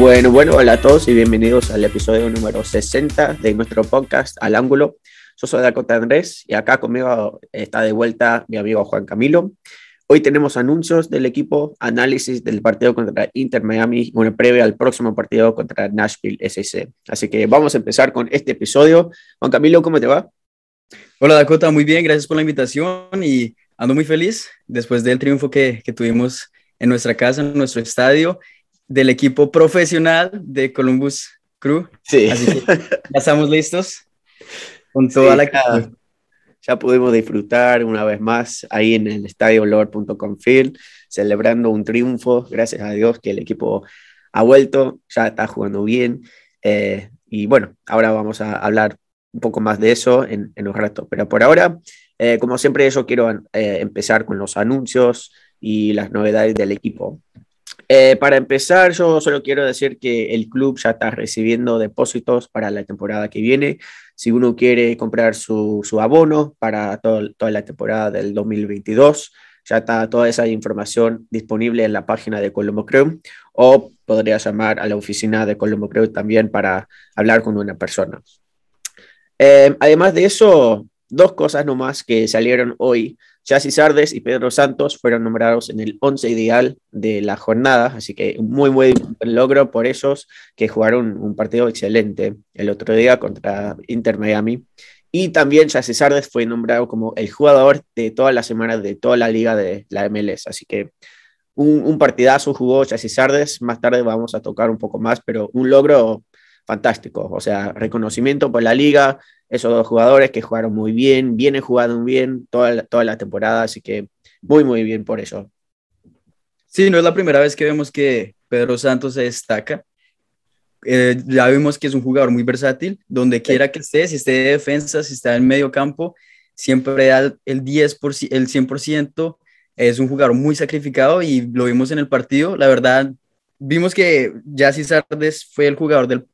Bueno, bueno, hola a todos y bienvenidos al episodio número 60 de nuestro podcast Al Ángulo. Yo soy Dakota Andrés y acá conmigo está de vuelta mi amigo Juan Camilo. Hoy tenemos anuncios del equipo, análisis del partido contra Inter Miami, una previa al próximo partido contra Nashville SC. Así que vamos a empezar con este episodio. Juan Camilo, ¿cómo te va? Hola Dakota, muy bien, gracias por la invitación y ando muy feliz después del triunfo que, que tuvimos en nuestra casa, en nuestro estadio del equipo profesional de Columbus Crew. Sí. Así que ya estamos listos con toda la ya, ya pudimos disfrutar una vez más ahí en el estadio Lord.com Field, celebrando un triunfo. Gracias a Dios que el equipo ha vuelto, ya está jugando bien. Eh, y bueno, ahora vamos a hablar un poco más de eso en, en un rato. Pero por ahora, eh, como siempre, yo quiero eh, empezar con los anuncios y las novedades del equipo. Eh, para empezar, yo solo quiero decir que el club ya está recibiendo depósitos para la temporada que viene. Si uno quiere comprar su, su abono para toda la temporada del 2022, ya está toda esa información disponible en la página de Colombo Crew o podría llamar a la oficina de Colombo Crew también para hablar con una persona. Eh, además de eso, dos cosas nomás que salieron hoy Chassis Sardes y Pedro Santos fueron nombrados en el 11 ideal de la jornada, así que muy buen logro por ellos que jugaron un partido excelente el otro día contra Inter Miami. Y también Chassis Sardes fue nombrado como el jugador de toda la semana de toda la liga de la MLS, así que un, partidazo jugó Chassis Sardes, más tarde vamos a tocar un poco más, pero un logro fantástico, o sea, reconocimiento por la liga, esos dos jugadores que jugaron muy bien, vienen jugando bien toda la, toda la temporada, así que muy, muy bien por eso. Sí, no es la primera vez que vemos que Pedro Santos se destaca. Eh, ya vimos que es un jugador muy versátil, donde quiera que esté, si esté de defensa, si está en medio campo, siempre da el 10%, el 100%, es un jugador muy sacrificado y lo vimos en el partido. La verdad, vimos que Jassy Sardes fue el jugador del,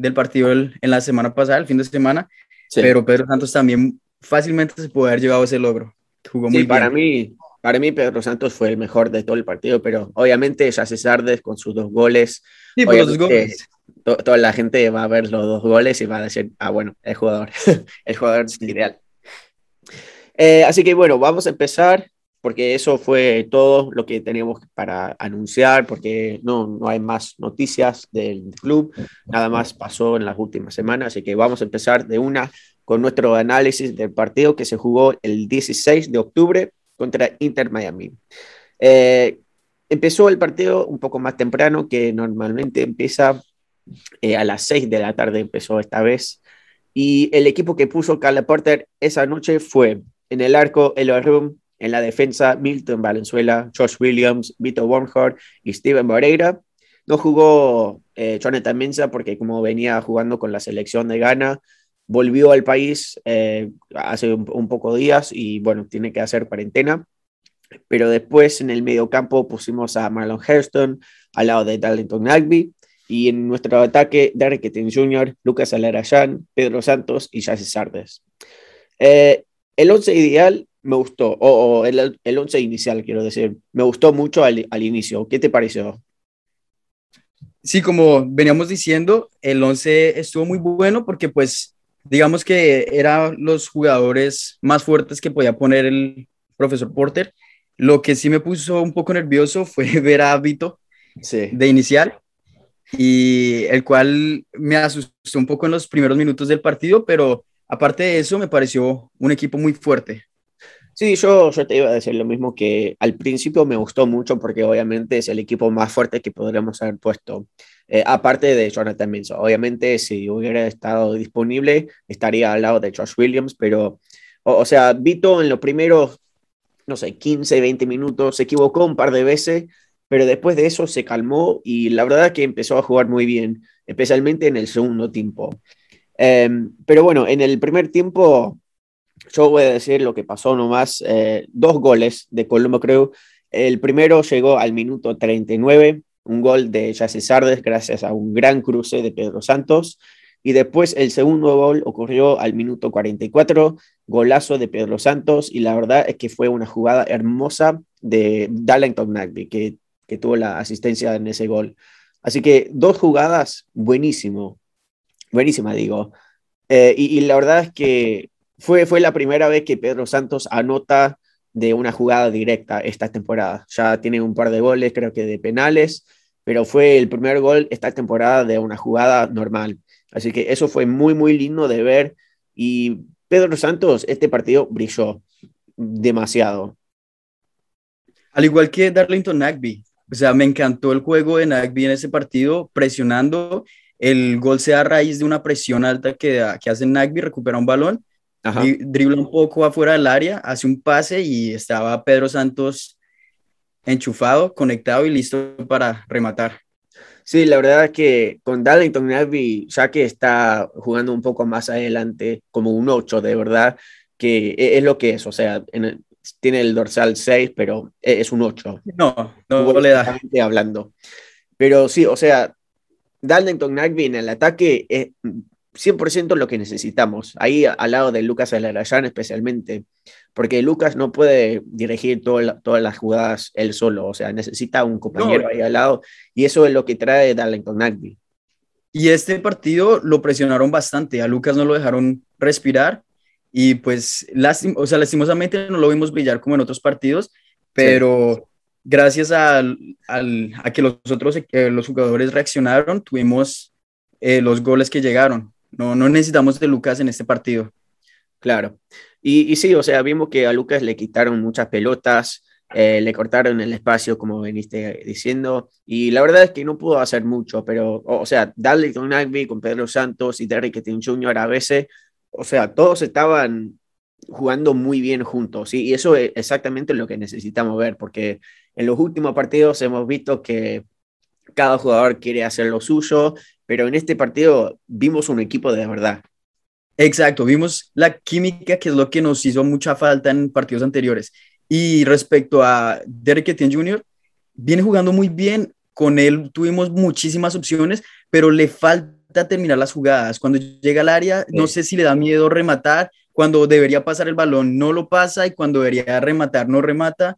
del partido en la semana pasada, el fin de semana, pero Pedro Santos también fácilmente se puede haber llevado ese logro. Jugó muy para mí, para mí Pedro Santos fue el mejor de todo el partido, pero obviamente ya Sardes con sus dos goles. Sí, por los goles. toda la gente va a ver los dos goles y va a decir, ah, bueno, el jugador, el jugador ideal. Eh, así que bueno, vamos a empezar porque eso fue todo lo que teníamos para anunciar, porque no, no hay más noticias del club, nada más pasó en las últimas semanas, así que vamos a empezar de una con nuestro análisis del partido que se jugó el 16 de octubre contra Inter Miami. Eh, empezó el partido un poco más temprano, que normalmente empieza eh, a las 6 de la tarde, empezó esta vez, y el equipo que puso Carla Porter esa noche fue en el arco el Room, en la defensa, Milton Valenzuela, Josh Williams, Vito Wormhard y Steven Moreira. No jugó eh, Jonathan Mensa porque como venía jugando con la selección de Ghana, volvió al país eh, hace un, poco días y bueno, tiene que hacer cuarentena. Pero después en el mediocampo pusimos a Marlon Hairston al lado de Darlington Nagby y en nuestro ataque Derek Etting Jr., Lucas Alarayán, Pedro Santos y Jesse Sardes. Eh, el once ideal me gustó, o, el, el, once inicial, quiero decir, me gustó mucho al, al, inicio. ¿Qué te pareció? Sí, como veníamos diciendo, el once estuvo muy bueno porque pues digamos que eran los jugadores más fuertes que podía poner el profesor Porter. Lo que sí me puso un poco nervioso fue ver a Vito sí. de inicial y el cual me asustó un poco en los primeros minutos del partido, pero aparte de eso me pareció un equipo muy fuerte. Sí, yo, yo te iba a decir lo mismo que al principio me gustó mucho porque obviamente es el equipo más fuerte que podríamos haber puesto, eh, aparte de Jonathan Minson. Obviamente si hubiera estado disponible estaría al lado de Josh Williams, pero, o, o, sea, Vito en los primeros, no sé, 15, 20 minutos se equivocó un par de veces, pero después de eso se calmó y la verdad que empezó a jugar muy bien, especialmente en el segundo tiempo. Eh, pero bueno, en el primer tiempo yo voy a decir lo que pasó nomás, eh, dos goles de Colombo creo. El primero llegó al minuto 39, un gol de Jesse Sardes gracias a un gran cruce de Pedro Santos. Y después el segundo gol ocurrió al minuto 44, golazo de Pedro Santos. Y la verdad es que fue una jugada hermosa de Darlington Nagby, que, que tuvo la asistencia en ese gol. Así que dos jugadas, buenísimo, buenísima digo. Eh, y, la verdad es que fue, fue la primera vez que Pedro Santos anota de una jugada directa esta temporada. Ya tiene un par de goles, creo que de penales, pero fue el primer gol esta temporada de una jugada normal. Así que eso fue muy, muy lindo de ver. Y Pedro Santos, este partido brilló demasiado. Al igual que Darlington Nagby, o sea, me encantó el juego de Nagby en ese partido, presionando. El gol se da a raíz de una presión alta que, que hace Nagby, recupera un balón, dribla un poco afuera del área, hace un pase y estaba Pedro Santos enchufado, conectado y listo para rematar. Sí, la verdad es que con Darlington Nagby, ya que está jugando un poco más adelante, como un 8 de verdad, que e, es lo que es, o sea, tiene el dorsal 6, pero e, es un 8. No, no, le da. Hablando. Pero sí, o sea, Darlington Nagby en el ataque es 100% lo que necesitamos, ahí al lado de Lucas Alarayán especialmente, porque Lucas no puede dirigir todas las jugadas él solo, o sea, necesita un compañero ahí al lado, y eso es lo que trae Darlington Nagby. Y este partido lo presionaron bastante, a Lucas no lo dejaron respirar, y pues, o sea, lastimosamente no lo vimos brillar como en otros partidos, pero gracias a que los otros eh, los jugadores reaccionaron, tuvimos eh, los goles que llegaron. No, no necesitamos de Lucas en este partido. Claro. Y, y sí, o sea, vimos que a Lucas le quitaron muchas pelotas, eh, le cortaron el espacio, como veniste diciendo, y la verdad es que no pudo hacer mucho, pero, o, sea, Darlington Nagby con Pedro Santos y Derrick Kettin Jr. a veces o sea, todos estaban jugando muy bien juntos, y eso es exactamente lo que necesitamos ver, porque en los últimos partidos hemos visto que cada jugador quiere hacer lo suyo, pero en este partido vimos un equipo de verdad. Exacto, vimos la química que es lo que nos hizo mucha falta en partidos anteriores. Y respecto a Derek Etienne Jr., viene jugando muy bien, con él tuvimos muchísimas opciones, pero le falta terminar las jugadas. Cuando llega al área, no sé si le da miedo rematar, cuando debería pasar el balón no lo pasa y cuando debería rematar no remata.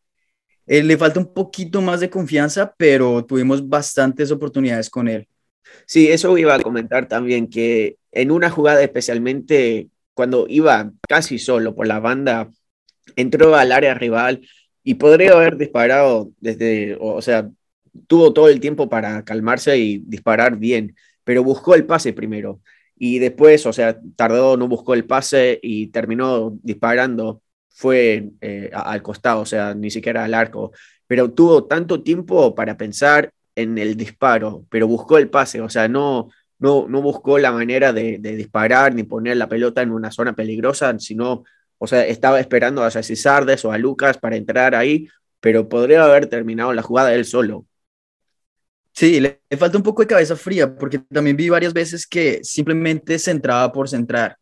Eh, le falta un poquito más de confianza, pero tuvimos bastantes oportunidades con él. Sí, eso iba a comentar también, que en una jugada especialmente, cuando iba casi solo por la banda, entró al área rival y podría haber disparado desde, o sea, tuvo todo el tiempo para calmarse y disparar bien pero buscó el pase primero. Y después, o sea, tardó, no buscó el pase y terminó disparando. Fue eh, al costado, o sea, ni siquiera al arco. Pero tuvo tanto tiempo para pensar en el disparo, pero buscó el pase, o sea, no, no, no buscó la manera de, disparar ni poner la pelota en una zona peligrosa, sino, o sea, estaba esperando a Jesse Sardes o a Lucas para entrar ahí, pero podría haber terminado la jugada él solo. Sí, le, falta un poco de cabeza fría, porque también vi varias veces que simplemente centraba por centrar.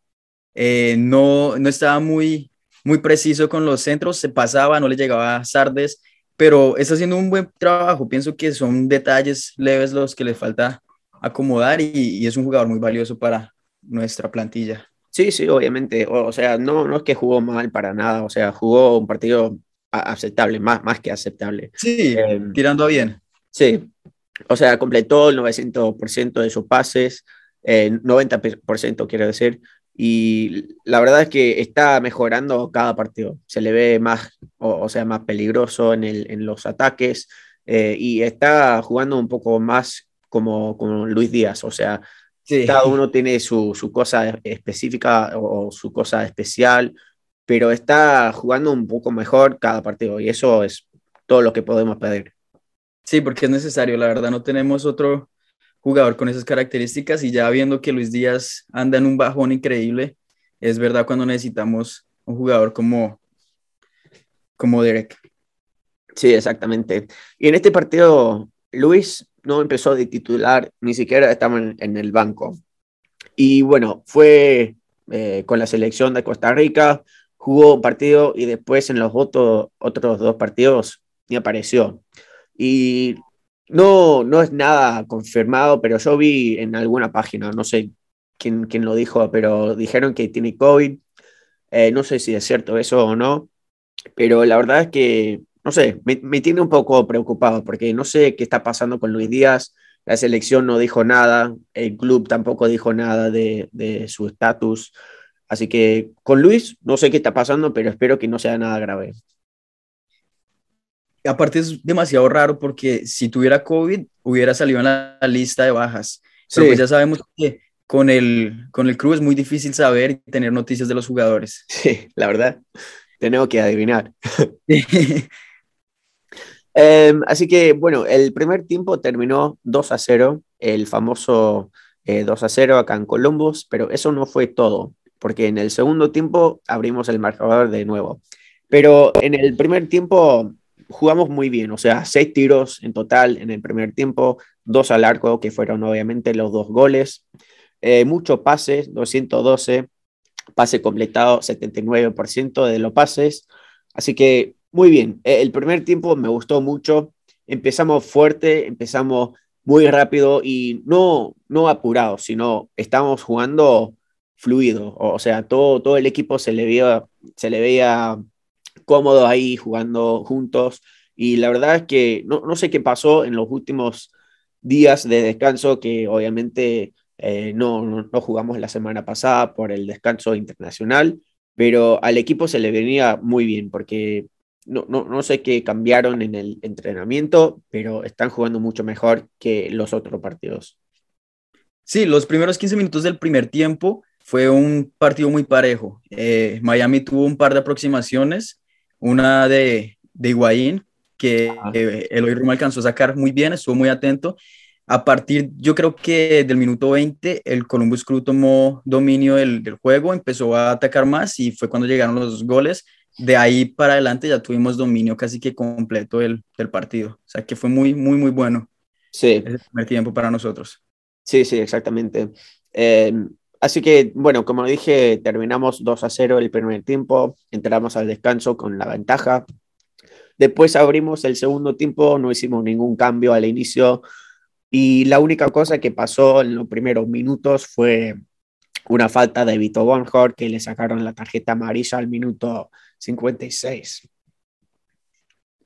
Eh, no, no estaba muy, muy preciso con los centros, se pasaba, no le llegaba a Sardes, pero está haciendo un buen trabajo. Pienso que son detalles leves los que le falta acomodar y, es un jugador muy valioso para nuestra plantilla. Sí, sí, obviamente. O, sea, no, no es que jugó mal para nada, o sea, jugó un partido aceptable, más, más que aceptable. Sí, em, tirando bien. Sí, o sea, completó el 900% de sus pases, 90% quiero decir, y la verdad es que está mejorando cada partido. Se le ve más, o, sea, más peligroso en, el, en los ataques eh, y está jugando un poco más como, como Luis Díaz, o sea, cada uno tiene su, su cosa específica o, o su cosa especial, pero está jugando un poco mejor cada partido y eso es todo lo que podemos pedir. Sí, porque es necesario, la verdad no tenemos otro jugador con esas características y ya viendo que Luis Díaz anda en un bajón increíble, es verdad cuando necesitamos un jugador como, como Derek. Sí, exactamente. Y en este partido, Luis no empezó de titular, ni siquiera estaba en, el banco. Y bueno, fue eh, con la selección de Costa Rica, jugó un partido y después en los otros dos partidos ni apareció. Y no, no es nada confirmado, pero yo vi en alguna página, no sé quién, quién lo dijo, pero dijeron que tiene COVID. Eh, no sé si es cierto eso o no, pero la verdad es que, no sé, me, me, tiene un poco preocupado porque no sé qué está pasando con Luis Díaz. la selección no dijo nada, el club tampoco dijo nada de, de su estatus. Así que con Luis, no sé qué está pasando, pero espero que no sea nada grave. Aparte es demasiado raro porque si tuviera COVID hubiera salido en la, lista de bajas. Pero pues ya sabemos que con el, con el club es muy difícil saber y tener noticias de los jugadores. Sí, la verdad, tenemos que adivinar. Em, así que bueno, el primer tiempo terminó 2 a 0, el famoso 2 eh, a 0 acá en Columbus, pero eso no fue todo, porque en el segundo tiempo abrimos el marcador de nuevo. Pero en el primer tiempo jugamos muy bien, o sea, seis tiros en total en el primer tiempo, dos al arco, que fueron obviamente los dos goles. Eh, muchos pases, 212, pase completado 79% de los pases. Así que muy bien, eh, el primer tiempo me gustó mucho. Empezamos fuerte, empezamos muy rápido y no, no apurado, sino estamos jugando fluido. O sea, todo, todo el equipo se le, veía, se le veía cómodo ahí jugando juntos. Y la verdad es que no, no sé qué pasó en los últimos días de descanso, que obviamente eh, no, no, jugamos la semana pasada por el descanso internacional, pero al equipo se le venía muy bien porque no, no, no, sé qué cambiaron en el entrenamiento, pero están jugando mucho mejor que los otros partidos. Sí, los primeros 15 minutos del primer tiempo fue un partido muy parejo. Eh, Miami tuvo un par de aproximaciones, una de, de Higuaín, que eh, el Eloy alcanzó a sacar muy bien, estuvo muy atento, a partir, yo creo que del minuto 20, el Columbus Crew tomó dominio del, juego, empezó a atacar más y fue cuando llegaron los goles. De ahí para adelante ya tuvimos dominio casi que completo del, partido. O sea que fue muy, muy, muy bueno. Sí. El primer tiempo para nosotros. Sí, sí, exactamente. Em, así que, bueno, como dije, terminamos 2 a 0 el primer tiempo, entramos al descanso con la ventaja. Después abrimos el segundo tiempo, no hicimos ningún cambio al inicio, y la única cosa que pasó en los primeros minutos fue una falta de Vito Bonhor que le sacaron la tarjeta amarilla al minuto 56.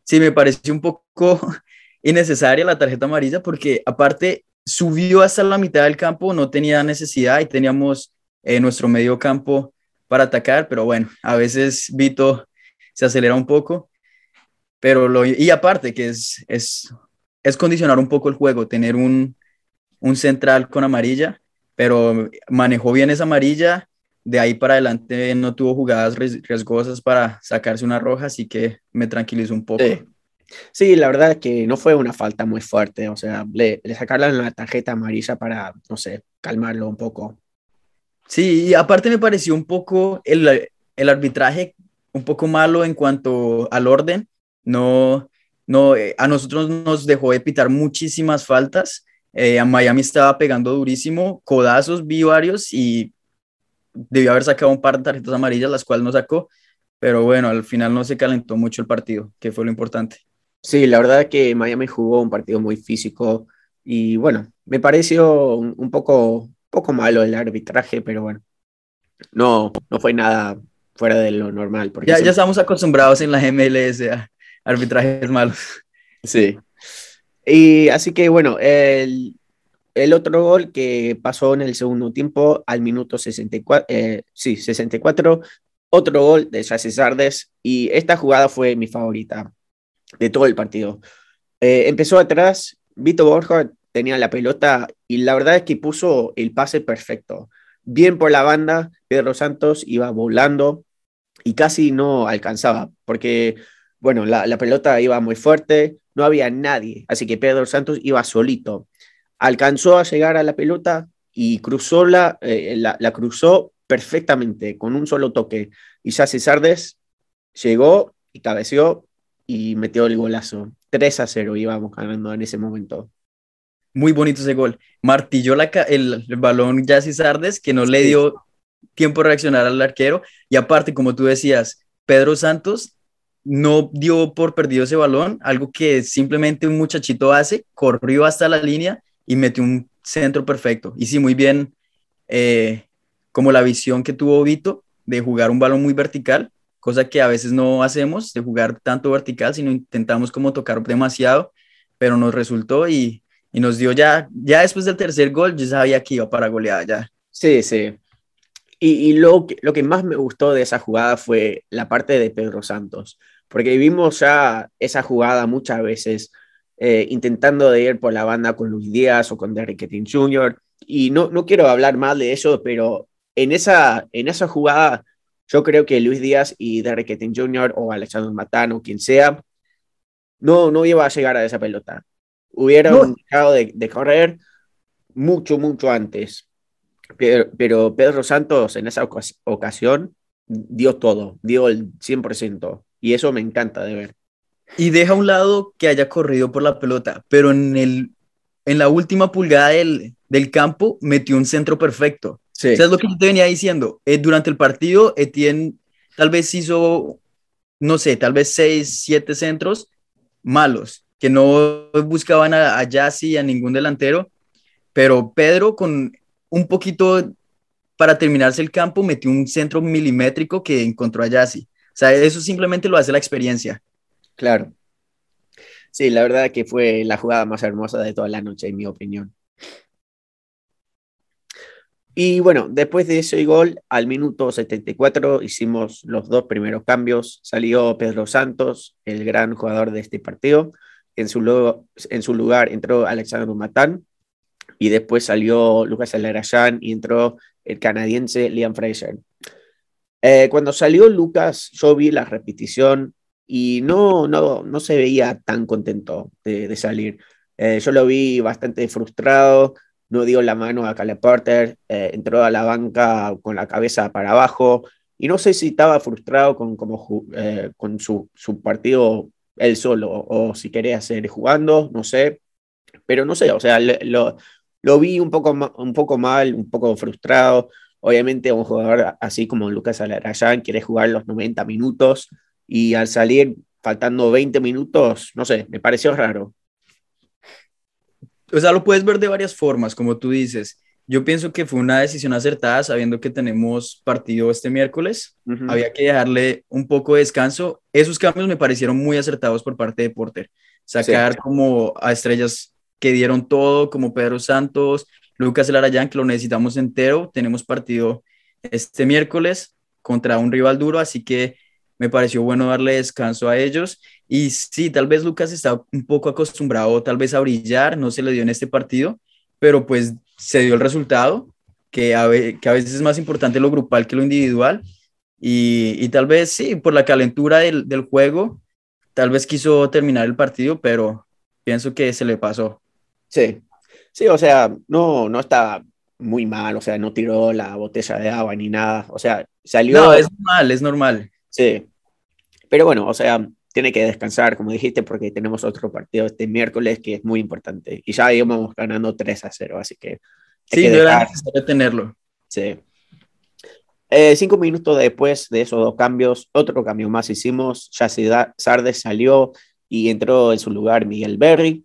Sí, me pareció un poco innecesaria la tarjeta amarilla porque aparte subió hasta la mitad del campo, no tenía necesidad y teníamos eh, nuestro medio campo para atacar, pero bueno, a veces Vito se acelera un poco, pero lo, y aparte que es, es es condicionar un poco el juego, tener un, central con amarilla, pero manejó bien esa amarilla, de ahí para adelante no tuvo jugadas riesgosas para sacarse una roja, así que me tranquilizó un poco. La verdad es que no fue una falta muy fuerte, o sea, le, le sacaron la tarjeta amarilla para, no sé, calmarlo un poco. Sí, y aparte me pareció un poco el, el arbitraje un poco malo en cuanto al orden, no, no, eh, a nosotros nos dejó de pitar muchísimas faltas. Eh, a Miami estaba pegando durísimo, codazos, vi varios y debió haber sacado un par de tarjetas amarillas, las cuales no sacó. Pero bueno, al final no se calentó mucho el partido, que fue lo importante. Sí, la verdad es que Miami jugó un partido muy físico y bueno, me pareció un, poco, poco malo el arbitraje, pero bueno, no, no fue nada fuera de lo normal. Porque ya, ya estamos acostumbrados en la MLS arbitrajes malos. Sí. Y así que bueno, el, el, otro gol que pasó en el segundo tiempo al minuto 64, eh, sí, 64, otro gol de Jesse Sardes y esta jugada fue mi favorita de todo el partido. Eh, empezó atrás, Vito Borja tenía la pelota y la verdad es que puso el pase perfecto. Bien por la banda, Pedro Santos iba volando y casi no alcanzaba, porque bueno, la, pelota iba muy fuerte, no había nadie, así que Pedro Santos iba solito. Alcanzó a llegar a la pelota y cruzó la, eh, la, cruzó perfectamente con un solo toque. Y ya Sardes llegó y cabeció y metió el golazo. 3 a 0 íbamos ganando en ese momento. Muy bonito ese gol. Martilló la, el, balón Jassy Sardes, que no le dio tiempo de reaccionar al arquero. Y aparte, como tú decías, Pedro Santos no dio por perdido ese balón, algo que simplemente un muchachito hace, corrió hasta la línea y metió un centro perfecto. Y sí, muy bien, eh, como la visión que tuvo Vito de jugar un balón muy vertical, cosa que a veces no hacemos, de jugar tanto vertical, sino intentamos como tocar demasiado, pero nos resultó y, y nos dio ya, ya después del tercer gol, yo sabía que iba para goleada ya. Sí, sí. Y, y lo, que, lo que más me gustó de esa jugada fue la parte de Pedro Santos, porque vimos ya esa jugada muchas veces eh, intentando de ir por la banda con Luis Díaz o con Derrick Jr. Y no, no quiero hablar mal de eso, pero en esa, en esa jugada yo creo que Luis Díaz y Derrick Ketting Jr. o Alexander Matano, quien sea, no, no iba a llegar a esa pelota. Hubieran dejado de, correr mucho, mucho antes. Pero, pero, Pedro Santos en esa ocasión dio todo, dio el 100%. Y eso me encanta de ver. Y deja a un lado que haya corrido por la pelota, pero en, el, en la última pulgada del, del campo metió un centro perfecto. Sí. O sea, es lo que yo te venía diciendo. Eh, durante el partido, Etienne tal vez hizo, no sé, tal vez seis, siete centros malos, que no buscaban a, a Yassi, a ningún delantero, pero Pedro con un poquito para terminarse el campo metió un centro milimétrico que encontró a Yassi. O sea, eso simplemente lo hace la experiencia. Claro. Sí, la verdad que fue la jugada más hermosa de toda la noche, en mi opinión. Y bueno, después de ese gol, al minuto 74 hicimos los dos primeros cambios. Salió Pedro Santos, el gran jugador de este partido. En su, lugar entró Alexander Matán. Y después salió Lucas Alarayán y entró el canadiense Liam Fraser. Eh, cuando salió Lucas, yo vi la repetición y no, no, no se veía tan contento de, de salir. Eh, yo lo vi bastante frustrado no dio la mano a Caleb Porter, eh, entró a la banca con la cabeza para abajo y no sé si estaba frustrado con, como, eh, con su, su, partido él solo o si quería seguir jugando, no sé, pero no sé, o sea, lo, lo vi un poco, un poco mal, un poco frustrado. Obviamente un jugador así como Lucas Alarayán quiere jugar los 90 minutos y al salir faltando 20 minutos, no sé, me pareció raro o sea, lo puedes ver de varias formas, como tú dices. Yo pienso que fue una decisión acertada, sabiendo que tenemos partido este miércoles. Había que dejarle un poco de descanso. Esos cambios me parecieron muy acertados por parte de Porter. Sacar como a estrellas que dieron todo, como Pedro Santos, Lucas Larayán, que lo necesitamos entero. Tenemos partido este miércoles contra un rival duro, así que me pareció bueno darle descanso a ellos. Y sí, tal vez Lucas está un poco acostumbrado tal vez a brillar, no se le dio en este partido, pero pues se dio el resultado, que a, que a veces es más importante lo grupal que lo individual. Y, y tal vez sí, por la calentura del, del, juego, tal vez quiso terminar el partido, pero pienso que se le pasó. Sí, sí, o sea, no, no está muy mal, o sea, no tiró la botella de agua ni nada, o sea, salió... No, es normal, es normal. Sí, pero bueno, o sea, tiene que descansar, como dijiste, porque tenemos otro partido este miércoles que es muy importante. Y ya íbamos ganando 3 a 0, así que... Sí, no era necesario tenerlo. Sí. Eh, cinco minutos después de esos dos cambios, otro cambio más hicimos. Ya Sardes salió y entró en su lugar Miguel Berry.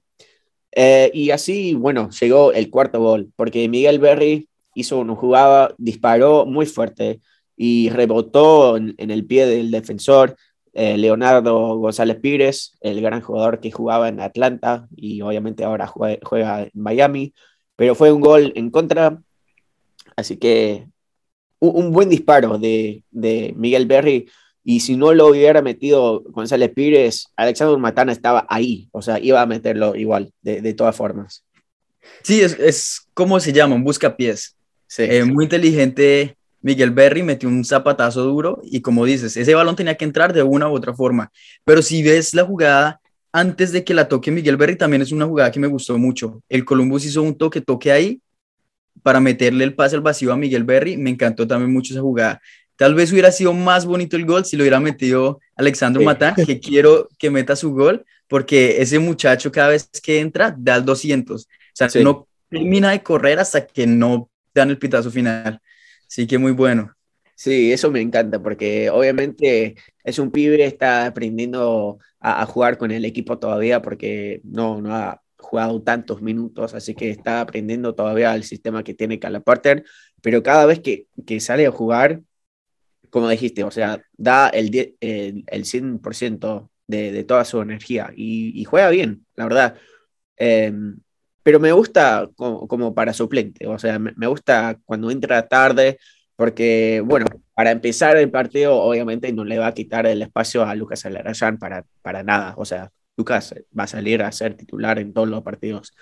Eh, y así, bueno, llegó el cuarto gol, porque Miguel Berry hizo una jugada, disparó muy fuerte y rebotó en el pie del defensor eh, Leonardo González Pires, el gran jugador que jugaba en Atlanta y obviamente ahora juega, en Miami, pero fue un gol en contra, así que un, buen disparo de, Miguel Berry. Y si no lo hubiera metido González Pires, Alexander Matana estaba ahí, o sea, iba a meterlo igual, de, todas formas. Sí, es, es como se llama, un buscapiés. Sí. Eh, muy inteligente Miguel Berry metió un zapatazo duro y como dices, ese balón tenía que entrar de una u otra forma. Pero si ves la jugada antes de que la toque Miguel Berry, también es una jugada que me gustó mucho. El Columbus hizo un toque, toque ahí para meterle el pase al vacío a Miguel Berry. Me encantó también mucho esa jugada. Tal vez hubiera sido más bonito el gol si lo hubiera metido Alexandro Matán, que quiero que meta su gol, porque ese muchacho cada vez que entra da el 200. O sea, no termina de correr hasta que no dan el pitazo final. Sí, que muy bueno. Sí, eso me encanta porque obviamente es un pibe, está aprendiendo a, jugar con el equipo todavía porque no, no ha jugado tantos minutos, así que está aprendiendo todavía el sistema que tiene Calaporter, pero cada vez que, que, sale a jugar, como dijiste, o sea, da el, el, el 100% de, de, toda su energía y, juega bien, la verdad. Eh, pero me gusta como, para suplente, o sea, me, gusta cuando entra tarde, porque, bueno, para empezar el partido, obviamente no le va a quitar el espacio a Lucas Alarayán para, para nada, o sea, Lucas va a salir a ser titular en todos los partidos.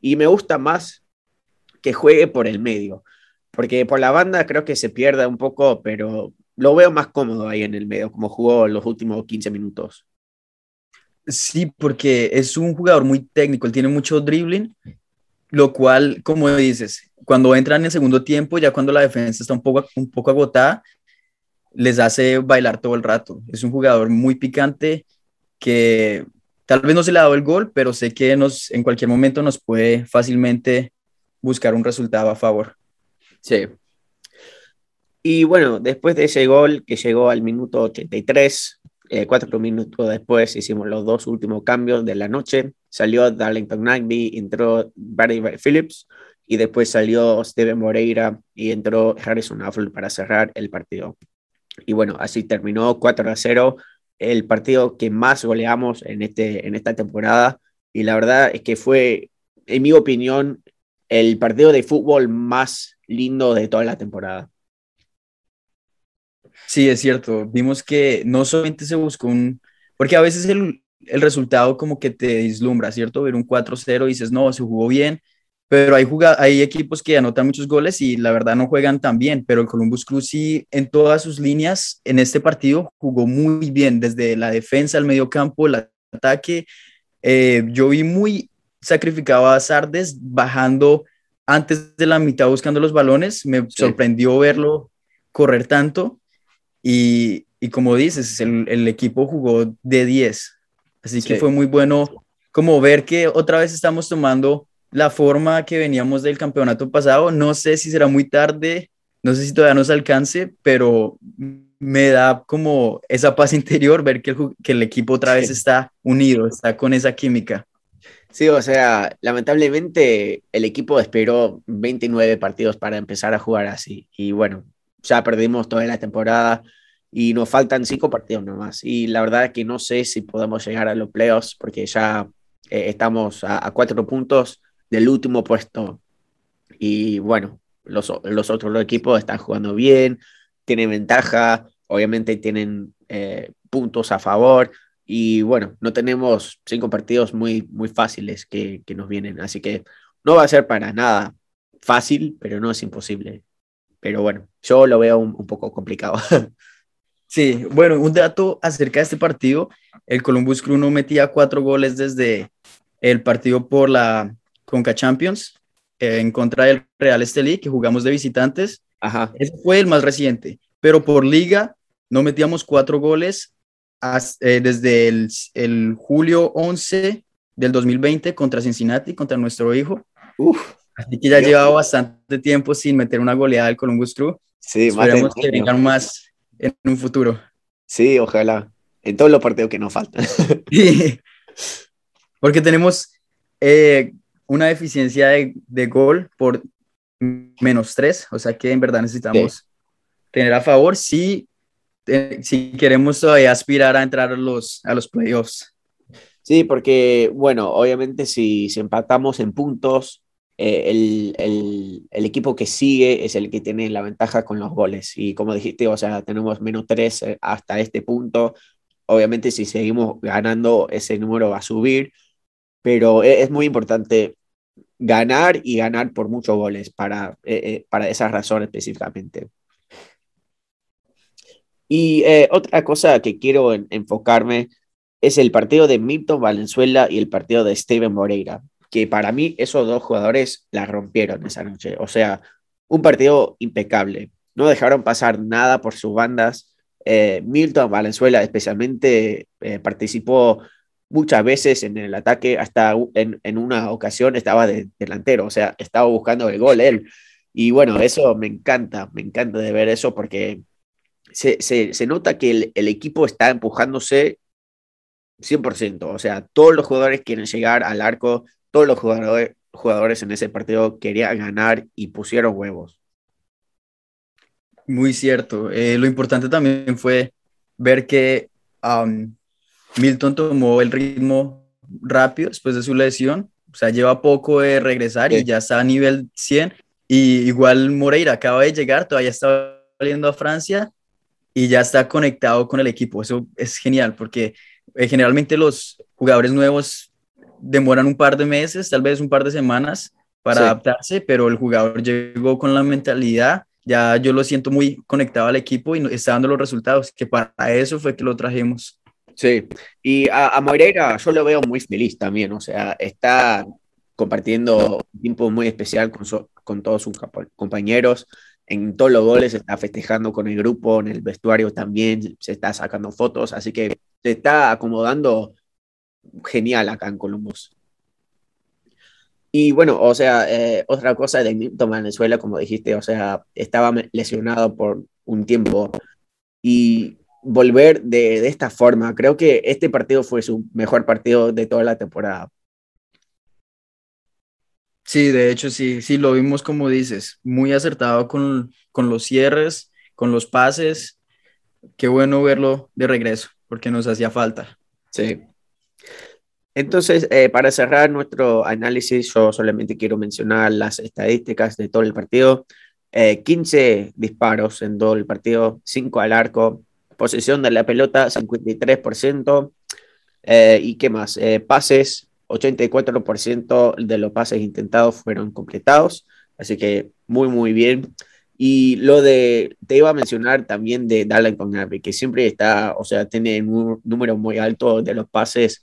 Y me gusta más que juegue por el medio, porque por la banda creo que se pierde un poco, pero lo veo más cómodo ahí en el medio, como jugó los últimos 15 minutos. Sí, porque es un jugador muy técnico, él tiene mucho dribbling, lo cual, como dices, cuando entran en segundo tiempo, ya cuando la defensa está un poco, un poco agotada, les hace bailar todo el rato. Es un jugador muy picante que tal vez no se le ha dado el gol, pero sé que nos, en cualquier momento nos puede fácilmente buscar un resultado a favor. Sí. Y bueno, después de ese gol que llegó al minuto 83, eh, cuatro minutos después hicimos los dos últimos cambios de la noche. Salió Darlington Nagby, entró Barry Phillips y después salió Steven Moreira y entró Harrison Affle para cerrar el partido. Y bueno, así terminó 4 a 0, el partido que más goleamos en, este, en esta temporada. Y la verdad es que fue, en mi opinión, el partido de fútbol más lindo de toda la temporada. Sí, es cierto. Vimos que no solamente se buscó un, porque a veces el, el resultado como que te dislumbra, ¿cierto? Ver un 4-0 y dices, no, se jugó bien, pero hay, hay equipos que anotan muchos goles y la verdad no juegan tan bien, pero el Columbus Crew sí en todas sus líneas en este partido jugó muy bien, desde la defensa, el medio campo, el ataque. Eh, yo vi muy sacrificado a Sardes bajando antes de la mitad buscando los balones, me sorprendió verlo correr tanto y, y como dices, el, el, equipo jugó de 10. Así que fue muy bueno como ver que otra vez estamos tomando la forma que veníamos del campeonato pasado. No sé si será muy tarde, no sé si todavía nos alcance, pero me da como esa paz interior ver que el, que el equipo otra vez está unido, está con esa química. Sí, o sea, lamentablemente el equipo esperó 29 partidos para empezar a jugar así. Y bueno, ya perdimos toda la temporada y nos faltan cinco partidos nomás. Y la verdad es que no sé si podemos llegar a los playoffs porque ya eh, estamos a, cuatro puntos del último puesto. Y bueno, los, los otros equipos están jugando bien, tienen ventaja, obviamente tienen eh, puntos a favor. Y bueno, no tenemos cinco partidos muy, muy fáciles que, que nos vienen. Así que no va a ser para nada fácil, pero no es imposible. Pero bueno, yo lo veo un, poco complicado. Sí, bueno, un dato acerca de este partido, el Columbus Crew no metía cuatro goles desde el partido por la Conca Champions eh, en contra del Real Estelí, que jugamos de visitantes. Ajá. Ese fue el más reciente, pero por liga no metíamos cuatro goles eh, desde el, el, julio 11 del 2020 contra Cincinnati, contra nuestro hijo. Uf. Así que ya llevaba bastante tiempo sin meter una goleada del Columbus Crew. Sí, Esperemos que vengan más en un futuro. Sí, ojalá. En todos los partidos que nos faltan. Porque tenemos eh, una deficiencia de, gol por menos tres, o sea que en verdad necesitamos tener a favor si, eh, si queremos todavía aspirar a entrar a los, a los playoffs. Sí, porque, bueno, obviamente si, si empatamos en puntos, eh, el, equipo que sigue es el que tiene la ventaja con los goles. Y como dijiste, o sea, tenemos menos tres eh, hasta este punto. Obviamente, si seguimos ganando, ese número va a subir, pero e, es, muy importante ganar y ganar por muchos goles para, eh, para esa razón específicamente. Y otra cosa que quiero enfocarme es el partido de Milton Valenzuela y el partido de Steven Moreira que para mí esos dos jugadores la rompieron esa noche. O sea, un partido impecable. No dejaron pasar nada por sus bandas. Eh, Milton Valenzuela especialmente eh, participó muchas veces en el ataque, hasta en, una ocasión estaba de delantero, o sea, estaba buscando el gol él. Y bueno, eso me encanta, me encanta de ver eso porque se, se, se nota que el, el, equipo está empujándose 100%, o sea, todos los jugadores quieren llegar al arco, todos los jugadores, jugadores en ese partido querían ganar y pusieron huevos. Muy cierto. Eh, lo importante también fue ver que Milton tomó el ritmo rápido después de su lesión. o sea, lleva poco de regresar y ya está a nivel 100. Y igual Moreira acaba de llegar, todavía está saliendo a Francia y ya está conectado con el equipo. Eso es genial porque eh, generalmente los jugadores nuevos demoran un par de meses, tal vez un par de semanas para adaptarse, pero el jugador llegó con la mentalidad, ya yo lo siento muy conectado al equipo y está dando los resultados, que para eso fue que lo trajimos. Sí, y a, a Moreira yo lo veo muy feliz también, o sea, está compartiendo un tiempo muy especial con, con todos sus compañeros, en todos los goles se está festejando con el grupo, en el vestuario también se está sacando fotos, así que se está acomodando genial acá en Columbus. Y bueno, o sea, eh, otra cosa de Nito Venezuela, como dijiste, o sea, estaba lesionado por un tiempo y volver de, de esta forma, creo que este partido fue su mejor partido de toda la temporada. Sí, de hecho, sí, sí, lo vimos como dices, muy acertado con, con los cierres, con los pases. Qué bueno verlo de regreso, porque nos hacía falta. Sí. Entonces, eh, para cerrar nuestro análisis, yo solamente quiero mencionar las estadísticas de todo el partido. 15 eh, disparos en todo el partido, 5 al arco, posesión de la pelota 53%, eh, y qué más, pases 84% de los pases intentados fueron completados, así que muy, muy bien. Y lo de, te iba a mencionar también de Darlington Navy, que siempre está, o sea, tiene un número muy alto de los pases,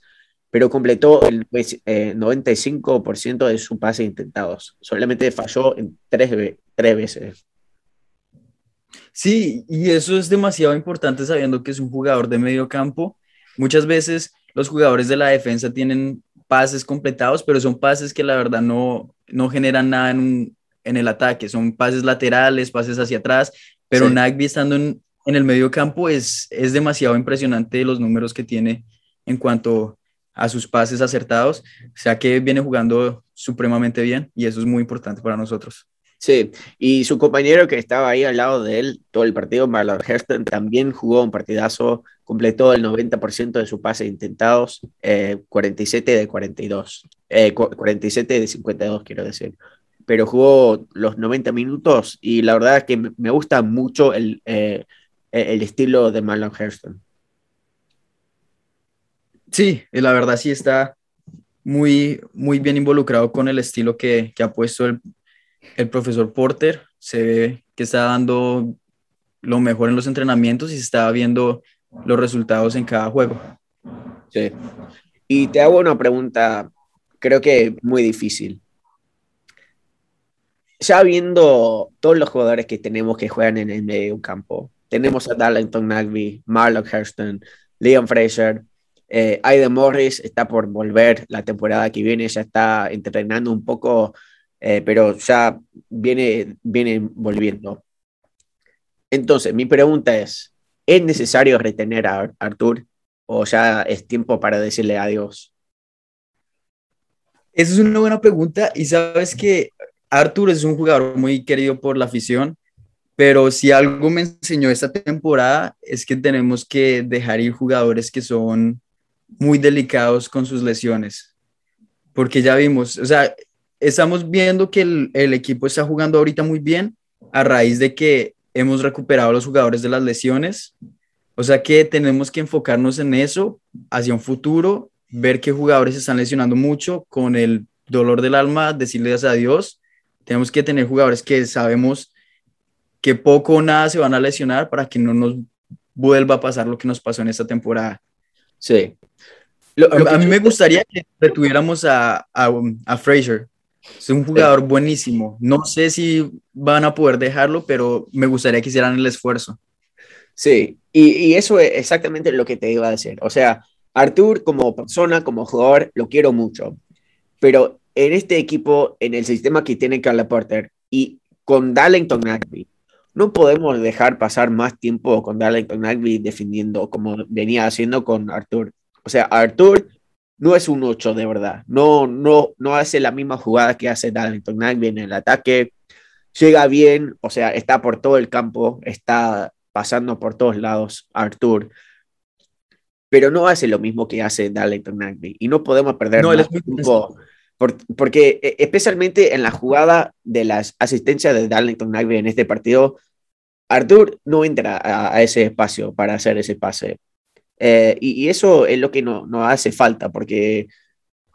pero completó el 95% eh, de sus pases intentados. Solamente falló en tres, tres veces. Sí, y eso es demasiado importante sabiendo que es un jugador de medio campo. Muchas veces los jugadores de la defensa tienen pases completados, pero son pases que la verdad no, no generan nada en, en el ataque, son pases laterales, pases hacia atrás, pero Nagby estando en, en, el medio campo es, es demasiado impresionante los números que tiene en cuanto a sus pases acertados, o sea que viene jugando supremamente bien y eso es muy importante para nosotros. Sí, y su compañero que estaba ahí al lado de él todo el partido, Marlon Hairston, también jugó un partidazo, completó el 90% de sus pases intentados, 47 eh, de 42, 47 eh, de 52 quiero decir, pero jugó los 90 minutos y la verdad es que me gusta mucho el, eh, el estilo de Marlon Hairston. Sí, la verdad sí está muy, muy bien involucrado con el estilo que, que ha puesto el el profesor Porter se ve que está dando lo mejor en los entrenamientos y se está viendo los resultados en cada juego. Sí. Y te hago una pregunta, creo que muy difícil. Ya viendo todos los jugadores que tenemos que juegan en el medio campo, tenemos a Darlington Nagby, Marlon Hurston, Leon Fraser, eh, Aiden Morris está por volver la temporada que viene, ya está entrenando un poco eh, pero ya viene, viene volviendo. Entonces, mi pregunta es, ¿es necesario retener a Artur o ya es tiempo para decirle adiós? Esa es una buena pregunta y sabes que Artur es un jugador muy querido por la afición, pero si algo me enseñó esta temporada es que tenemos que dejar ir jugadores que son muy delicados con sus lesiones, porque ya vimos, o sea, estamos viendo que el, equipo está jugando ahorita muy bien a raíz de que hemos recuperado a los jugadores de las lesiones. O sea que tenemos que enfocarnos en eso hacia un futuro, ver qué jugadores están lesionando mucho con el dolor del alma, decirles adiós. Tenemos que tener jugadores que sabemos que poco o nada se van a lesionar para que no nos vuelva a pasar lo que nos pasó en esta temporada. Sí. a, mí me gustaría que retuviéramos a, a, a Fraser, es un jugador buenísimo. No sé si van a poder dejarlo, pero me gustaría que hicieran el esfuerzo. Sí, y, eso es exactamente lo que te iba a decir. O sea, Artur como persona, como jugador, lo quiero mucho. Pero en este equipo, en el sistema que tiene Carla Porter y con Darlington Nagby, no podemos dejar pasar más tiempo con Darlington Nagby defendiendo como venía haciendo con Artur. O sea, Artur no es un 8 de verdad. No, no, no hace la misma jugada que hace Darlington Nagby en el ataque. Llega bien, o sea, está por todo el campo, está pasando por todos lados Artur. Pero no hace lo mismo que hace Darlington Nagby. Y no podemos perder tiempo porque e, especialmente en la jugada de las asistencias de Darlington Nagby en este partido, Artur no entra a, ese espacio para hacer ese pase. Eh, y, eso es lo que no, no hace falta, porque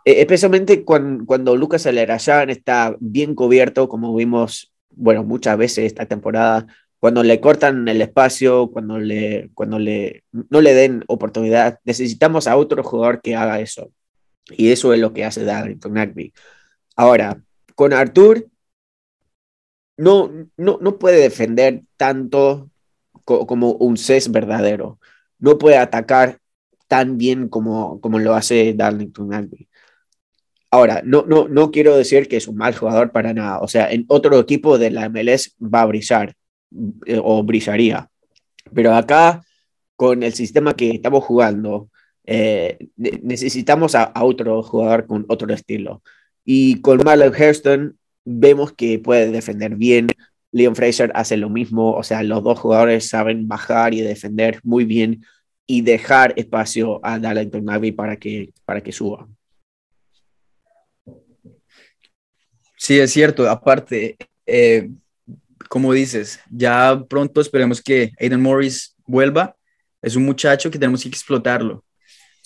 e, especialmente cuando, cuando Lucas Alerayan está bien cubierto, como vimos, bueno, muchas veces esta temporada, cuando le cortan el espacio, cuando, le, cuando le, no le den oportunidad, necesitamos a otro jugador que haga eso. Y eso es lo que hace Darlington Nagby. Ahora, con Artur, no, no, no puede defender tanto como un CES verdadero. No puede atacar tan bien como, como lo hace Darlington Nagby. Ahora, no, no, no quiero decir que es un mal jugador para nada. O sea, en otro equipo de la MLS va a brillar eh, o brillaría. Pero acá, con el sistema que estamos jugando, eh, necesitamos a, otro jugador con otro estilo. Y con Marlon Hairston vemos que puede defender bien. Leon Fraser hace lo mismo, o sea, los dos jugadores saben bajar y defender muy bien y dejar espacio a Darlington Navy para que, para que suba. Sí, es cierto. Aparte, eh, como dices, ya pronto esperemos que Aiden Morris vuelva. Es un muchacho que tenemos que explotarlo.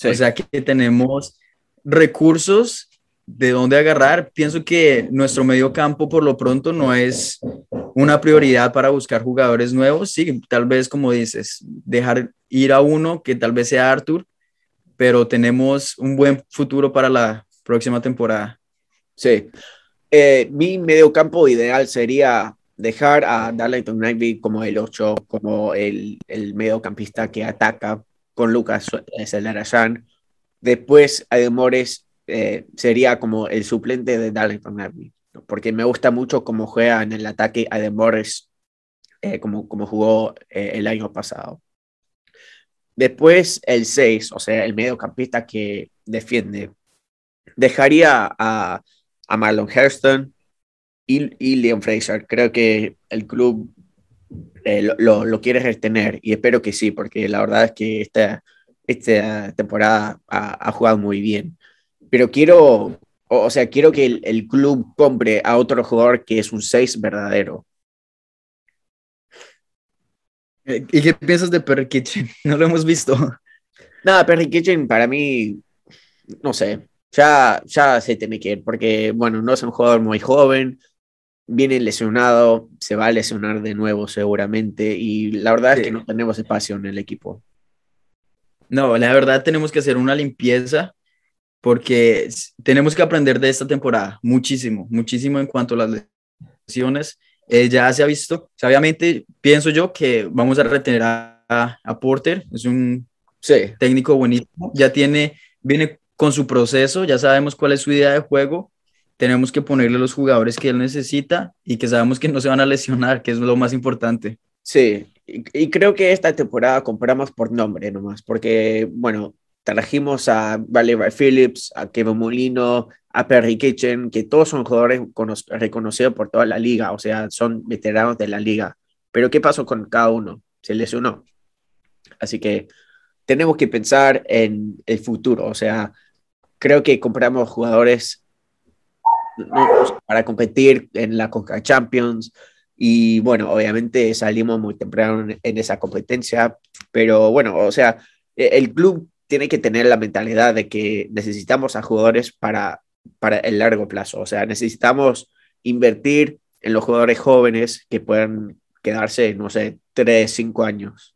O sea que tenemos recursos de dónde agarrar. Pienso que nuestro medio campo por lo pronto no es una prioridad para buscar jugadores nuevos. Sí, tal vez como dices, dejar ir a uno que tal vez sea Arthur, pero tenemos un buen futuro para la próxima temporada. Sí. Eh, mi medio campo ideal sería dejar a Darlington Nightby como el 8, como el, el mediocampista que ataca con Lucas Celarayan. Después, Ademores eh, sería como el suplente de Darlington Nightby, porque me gusta mucho cómo juega en el ataque Ademores, eh, como, como jugó eh, el año pasado. Después, el 6, o sea, el mediocampista que defiende, dejaría a, a Marlon Hairston, y, Leon Fraser. Creo que el club eh, lo, lo, quiere retener y espero que sí, porque la verdad es que esta, esta temporada ha, jugado muy bien. Pero quiero, o, sea, quiero que el, club compre a otro jugador que es un 6 verdadero. Eh, ¿Y qué piensas de Perry Kitchen? No lo hemos visto. Nada, Perry Kitchen para mí, no sé, ya, ya se tiene que ir, porque, bueno, no es un jugador muy joven, viene lesionado, se va a lesionar de nuevo seguramente y la verdad es que no tenemos espacio en el equipo. No, la verdad tenemos que hacer una limpieza porque tenemos que aprender de esta temporada muchísimo, muchísimo en cuanto a las lesiones. Eh, ya se ha visto, obviamente pienso yo que vamos a retener a, a Porter, es un técnico buenísimo, ya tiene, viene con su proceso, ya sabemos cuál es su idea de juego tenemos que ponerle los jugadores que él necesita y que sabemos que no se van a lesionar, que es lo más importante. Sí, y, creo que esta temporada compramos por nombre nomás, porque, bueno, trajimos a Valerie Phillips, a Kevin Molino, a Perry Kitchen, que todos son jugadores reconocidos por toda la liga, o sea, son veteranos de la liga. Pero ¿qué pasó con cada uno? Se lesionó. Así que tenemos que pensar en el futuro, o sea, creo que compramos jugadores para competir en la Conca Champions. Y bueno, obviamente salimos muy temprano en, esa competencia, pero bueno, o sea, e, el club tiene que tener la mentalidad de que necesitamos a jugadores para, para el largo plazo, o sea, necesitamos invertir en los jugadores jóvenes que puedan quedarse, no sé, tres, cinco años.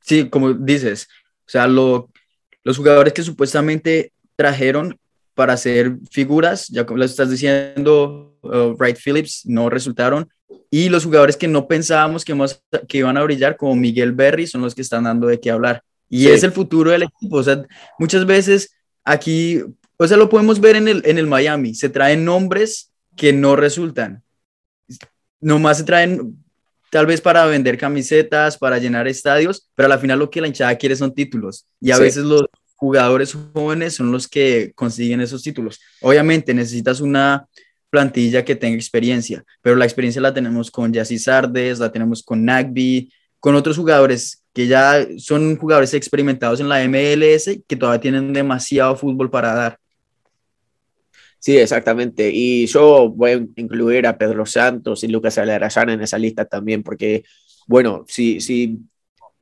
Sí, como dices, o sea, lo, los jugadores que supuestamente trajeron para hacer figuras, ya como lo estás diciendo, uh, Wright Phillips no resultaron. Y los jugadores que no pensábamos que, que iban a brillar, como Miguel Berry, son los que están dando de qué hablar. Y es el futuro del equipo. O sea, muchas veces aquí, o sea, lo podemos ver en el, en el Miami, se traen nombres que no resultan. Nomás se traen tal vez para vender camisetas, para llenar estadios, pero al final lo que la hinchada quiere son títulos. Y a veces los, jugadores jóvenes son los que consiguen esos títulos. Obviamente necesitas una plantilla que tenga experiencia, pero la experiencia la tenemos con Yassi Sardes, la tenemos con Nagby, con otros jugadores que ya son jugadores experimentados en la MLS que todavía tienen demasiado fútbol para dar. Sí, exactamente. Y yo voy a incluir a Pedro Santos y Lucas Alarayán en esa lista también, porque, bueno, si, si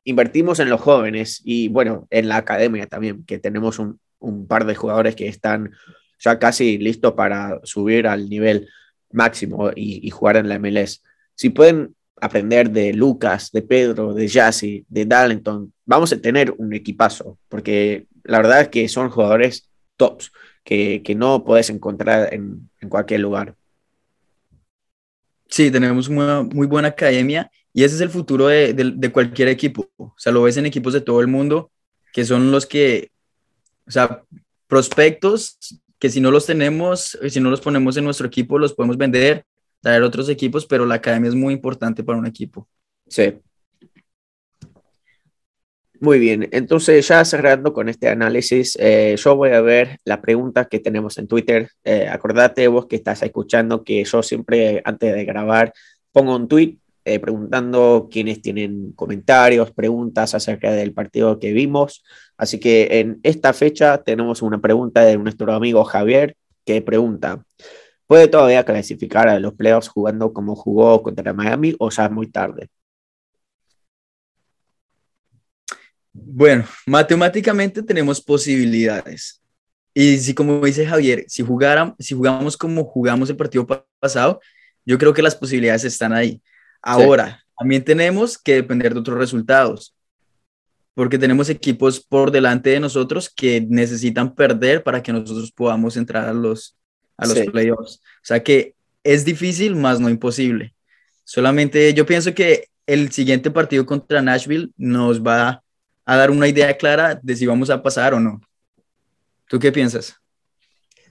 invertimos en los jóvenes y, bueno, en la academia también, que tenemos un, par de jugadores que están ya casi listos para subir al nivel máximo y, jugar en la MLS. Si pueden aprender de Lucas, de Pedro, de Jassy, de Darlington, vamos a tener un equipazo, porque la verdad es que son jugadores tops que, que no puedes encontrar en, en, cualquier lugar. Sí, tenemos una muy buena academia y ese es el futuro de, de, cualquier equipo. O sea, lo ves en equipos de todo el mundo, que son los que, o sea, prospectos que si no los tenemos, si no los ponemos en nuestro equipo, los podemos vender, traer otros equipos, pero la academia es muy importante para un equipo. Sí, muy bien, entonces ya cerrando con este análisis, eh, yo voy a ver la pregunta que tenemos en Twitter. Eh, acordate vos que estás escuchando que yo siempre antes de grabar pongo un tweet eh, preguntando quiénes tienen comentarios, preguntas acerca del partido que vimos. Así que en esta fecha tenemos una pregunta de nuestro amigo Javier que pregunta, ¿puede todavía clasificar a los playoffs jugando como jugó contra Miami o ya muy tarde? Bueno, matemáticamente tenemos posibilidades. Y si, como dice Javier, si, jugaran, si jugamos como jugamos el partido pasado, yo creo que las posibilidades están ahí. Ahora, también tenemos que depender de otros resultados, porque tenemos equipos por delante de nosotros que necesitan perder para que nosotros podamos entrar a los, a los playoffs. O sea que es difícil, más no imposible. Solamente yo pienso que el siguiente partido contra Nashville nos va a a dar una idea clara de si vamos a pasar o no. ¿Tú qué piensas?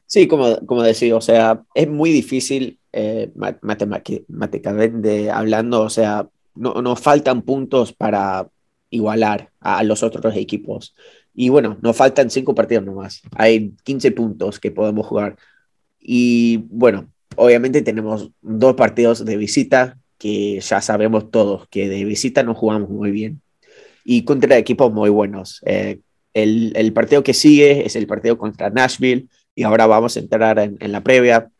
Sí, como, como decía, o sea, es muy difícil eh, matemáticamente hablando, o sea, no, nos faltan puntos para igualar a, los otros equipos. Y bueno, nos faltan cinco partidos nomás. Hay 15 puntos que podemos jugar. Y bueno, obviamente tenemos dos partidos de visita que ya sabemos todos que de visita no jugamos muy bien y contra equipos muy buenos. Eh, el, partido que sigue es el partido contra Nashville y ahora vamos a entrar en, en la previa,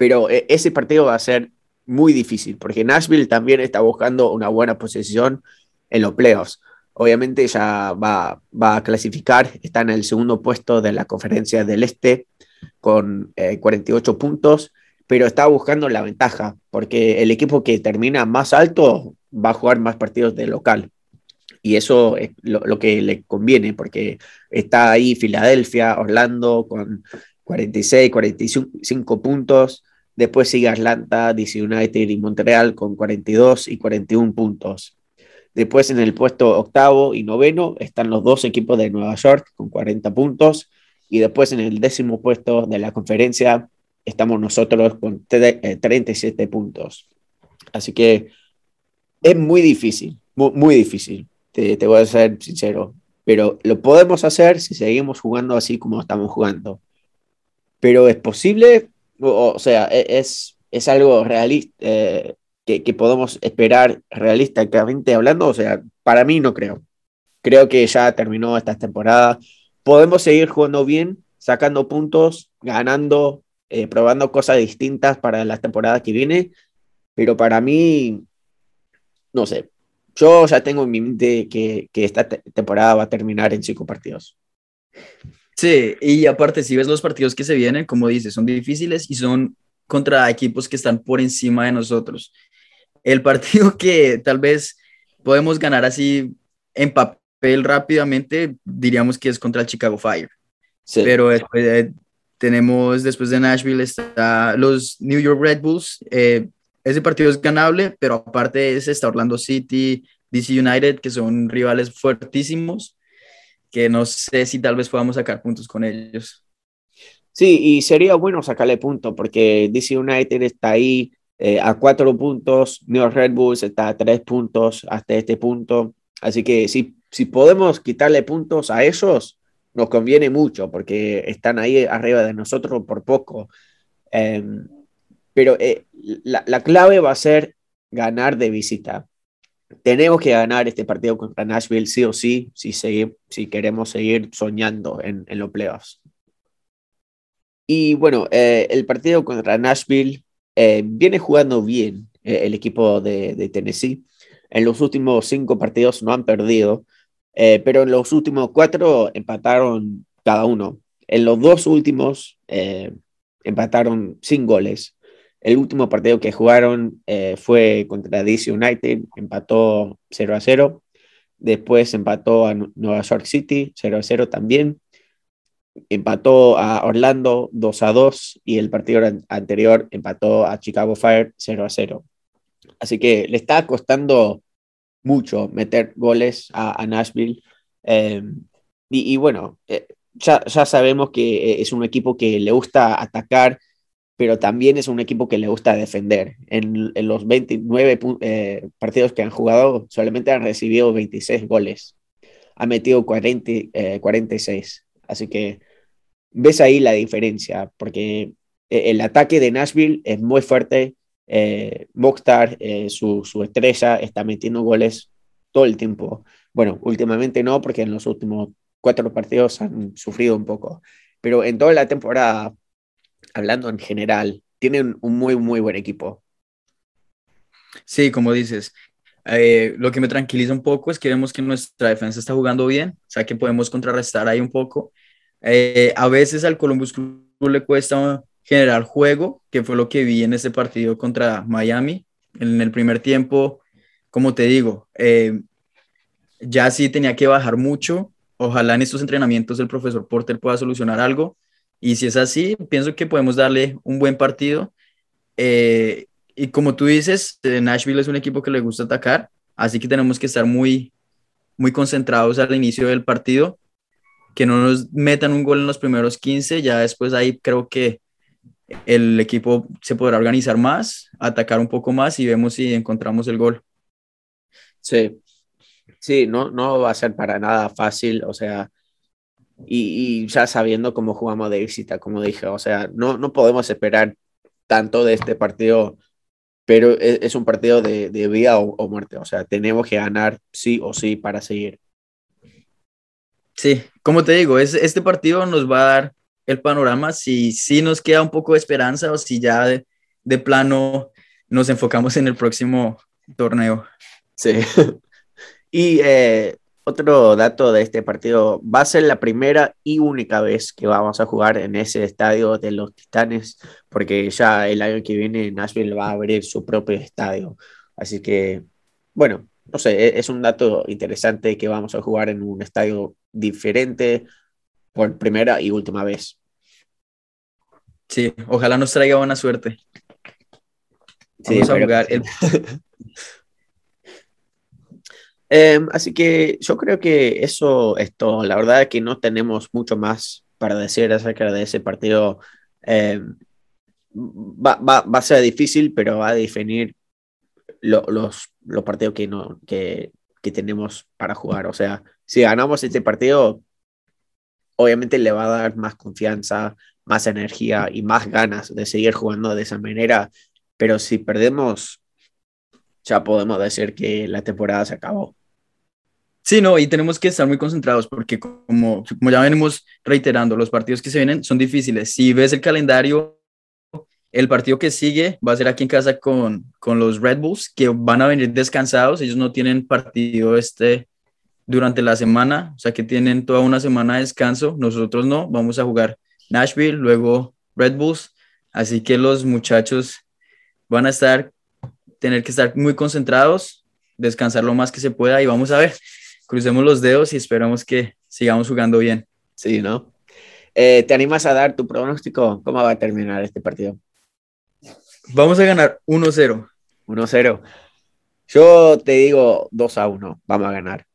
pero eh, ese partido va a ser muy difícil porque Nashville también está buscando una buena posición en los playoffs. Obviamente ya va, va a clasificar, está en el segundo puesto de la conferencia del Este con 48 eh, puntos, pero está buscando la ventaja porque el equipo que termina más alto va a jugar más partidos de local y eso es lo, que le conviene, porque está ahí Filadelfia, Orlando con 46, 45 puntos, después sigue Atlanta, DC United y Montreal con 42 y 41 puntos. Después en el puesto octavo y noveno están los dos equipos de Nueva York con 40 puntos. Y después en el décimo puesto de la conferencia estamos nosotros con 37 eh, puntos. Así que es muy difícil, muy, muy difícil te, te, voy a ser sincero. Pero lo podemos hacer si seguimos jugando así como estamos jugando. Pero es posible, o, sea, e, es, es algo realista, eh, que, que, podemos esperar realistamente hablando. O sea, para mí no creo. Creo que ya terminó esta temporada. Podemos seguir jugando bien, sacando puntos, ganando, eh, probando cosas distintas para la temporada que viene. Pero para mí, no sé, yo ya tengo en mi mente que, que esta temporada va a terminar en cinco partidos. Sí, y aparte, si ves los partidos que se vienen, como dices, son difíciles y son contra equipos que están por encima de nosotros. El partido que tal vez podemos ganar así en papel rápidamente, diríamos que es contra el Chicago Fire. Sí. Pero después eh, tenemos, después de Nashville, está los New York Red Bulls, eh, ese partido es ganable, pero aparte es está Orlando City, DC United, que son rivales fuertísimos, que no sé si tal vez podamos sacar puntos con ellos. Sí, y sería bueno sacarle puntos, porque DC United está ahí eh, a cuatro puntos, New Red Bulls está a tres puntos hasta este punto. Así que si, si podemos quitarle puntos a ellos, nos conviene mucho, porque están ahí arriba de nosotros por poco. Eh, pero eh, la, la, clave va a ser ganar de visita. Tenemos que ganar este partido contra Nashville sí o sí, si, si queremos seguir soñando en, los playoffs. Y bueno, eh, el partido contra Nashville eh, viene jugando bien el equipo de, Tennessee. En los últimos cinco partidos no han perdido, pero en los últimos cuatro empataron cada uno. En los dos últimos empataron sin goles. El último partido que jugaron eh, fue contra DC United, empató 0 a 0. Después empató a Nueva York City, 0 a 0 también. Empató a Orlando 2 a 2 y el partido anterior empató a Chicago Fire 0 a 0. Así que le está costando mucho meter goles a, Nashville. Eh, y, bueno, eh, ya, ya sabemos que es un equipo que le gusta atacar pero también es un equipo que le gusta defender. En, los 29 eh, partidos que han jugado, solamente han recibido 26 goles. Ha metido 40, 46. Eh, Así que ves ahí la diferencia, porque eh, el ataque de Nashville es muy fuerte. Eh, Mokhtar, su, su estrella, está metiendo goles todo el tiempo. Bueno, últimamente no, porque en los últimos cuatro partidos han sufrido un poco. Pero en toda la temporada hablando en general, tienen un muy, muy buen equipo. Sí, como dices, eh, lo que me tranquiliza un poco es que vemos que nuestra defensa está jugando bien, o sea que podemos contrarrestar ahí un poco. Eh, a veces al Columbus Crew le cuesta generar juego, que fue lo que vi en este partido contra Miami. En el primer tiempo, como te digo, eh, ya sí tenía que bajar mucho. Ojalá en estos entrenamientos el profesor Porter pueda solucionar algo. Y si es así, pienso que podemos darle un buen partido. Eh, y como tú dices, eh, Nashville es un equipo que le gusta atacar, así que tenemos que estar muy, muy concentrados al inicio del partido, que no nos metan un gol en los primeros 15, ya después ahí creo que el equipo se podrá organizar más, atacar un poco más y vemos si encontramos el gol. Sí, sí, no, no va a ser para nada fácil, o sea, y, ya sabiendo cómo jugamos de visita, como dije, o sea, no, no podemos esperar tanto de este partido, pero es, es un partido de, de vida o, o, muerte, o sea, tenemos que ganar sí o sí para seguir. Sí, como te digo, es, este partido nos va a dar el panorama si, si nos queda un poco de esperanza o si ya de, de plano nos enfocamos en el próximo torneo. Sí. y eh, otro dato de este partido, va a ser la primera y única vez que vamos a jugar en ese estadio de los Titanes, porque ya el año que viene Nashville va a abrir su propio estadio. Así que, bueno, no sé, e-, es un dato interesante que vamos a jugar en un estadio diferente por primera y última vez. Sí, ojalá nos traiga buena suerte. Vamos a jugar el, Em, así que yo creo que eso es todo. La verdad es que no tenemos mucho más para decir acerca de ese partido. Em, va, va, va, a ser difícil, pero va a definir lo, los, los, partidos que, no, que, que tenemos para jugar. O sea, si ganamos este partido, obviamente le va a dar más confianza, más energía y más ganas de seguir jugando de esa manera. Pero si perdemos, ya podemos decir que la temporada se acabó. Sí, no, y tenemos que estar muy concentrados porque como, como ya venimos reiterando, los partidos que se vienen son difíciles. Si ves el calendario, el partido que sigue va a ser aquí en casa con, con los Red Bulls, que van a venir descansados. Ellos no tienen partido este durante la semana, o sea que tienen toda una semana de descanso. Nosotros no, vamos a jugar Nashville, luego Red Bulls. Así que los muchachos van a estar, tener que estar muy concentrados, descansar lo más que se pueda y vamos a ver crucemos los dedos y esperamos que sigamos jugando bien. Sí, ¿no? Eh, ¿Te animas a dar tu pronóstico? ¿Cómo va a terminar este partido? Vamos a ganar 1-0. 1-0. Yo te digo 2 a 1. Vamos a ganar.